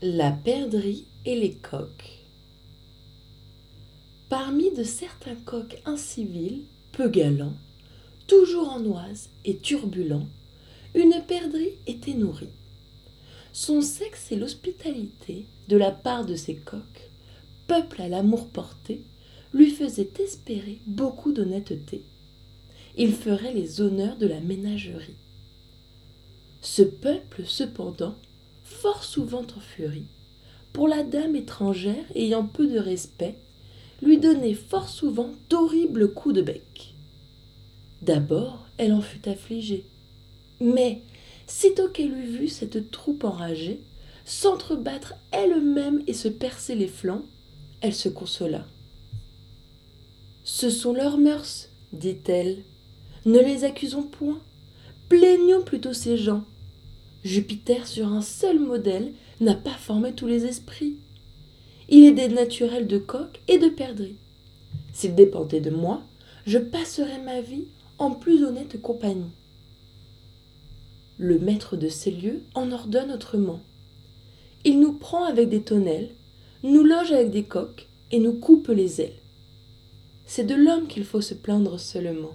La perdrix et les coqs. Parmi de certains coqs incivils, peu galants, toujours en oise et turbulents, une perdrix était nourrie. Son sexe et l'hospitalité, de la part de ces coqs, peuple à l'amour porté, lui faisaient espérer beaucoup d'honnêteté. Il ferait les honneurs de la ménagerie. Ce peuple, cependant, fort souvent en furie, pour la dame étrangère ayant peu de respect, lui donnait fort souvent d'horribles coups de bec. D'abord, elle en fut affligée. Mais, sitôt qu'elle eut vu cette troupe enragée, s'entrebattre elle-même et se percer les flancs, elle se consola. Ce sont leurs mœurs, dit-elle. Ne les accusons point. Plaignons plutôt ces gens Jupiter, sur un seul modèle, n'a pas formé tous les esprits. Il est des naturels de coq et de perdrix. S'il dépendait de moi, je passerais ma vie en plus honnête compagnie. Le maître de ces lieux en ordonne autrement. Il nous prend avec des tonnelles, nous loge avec des coqs et nous coupe les ailes. C'est de l'homme qu'il faut se plaindre seulement.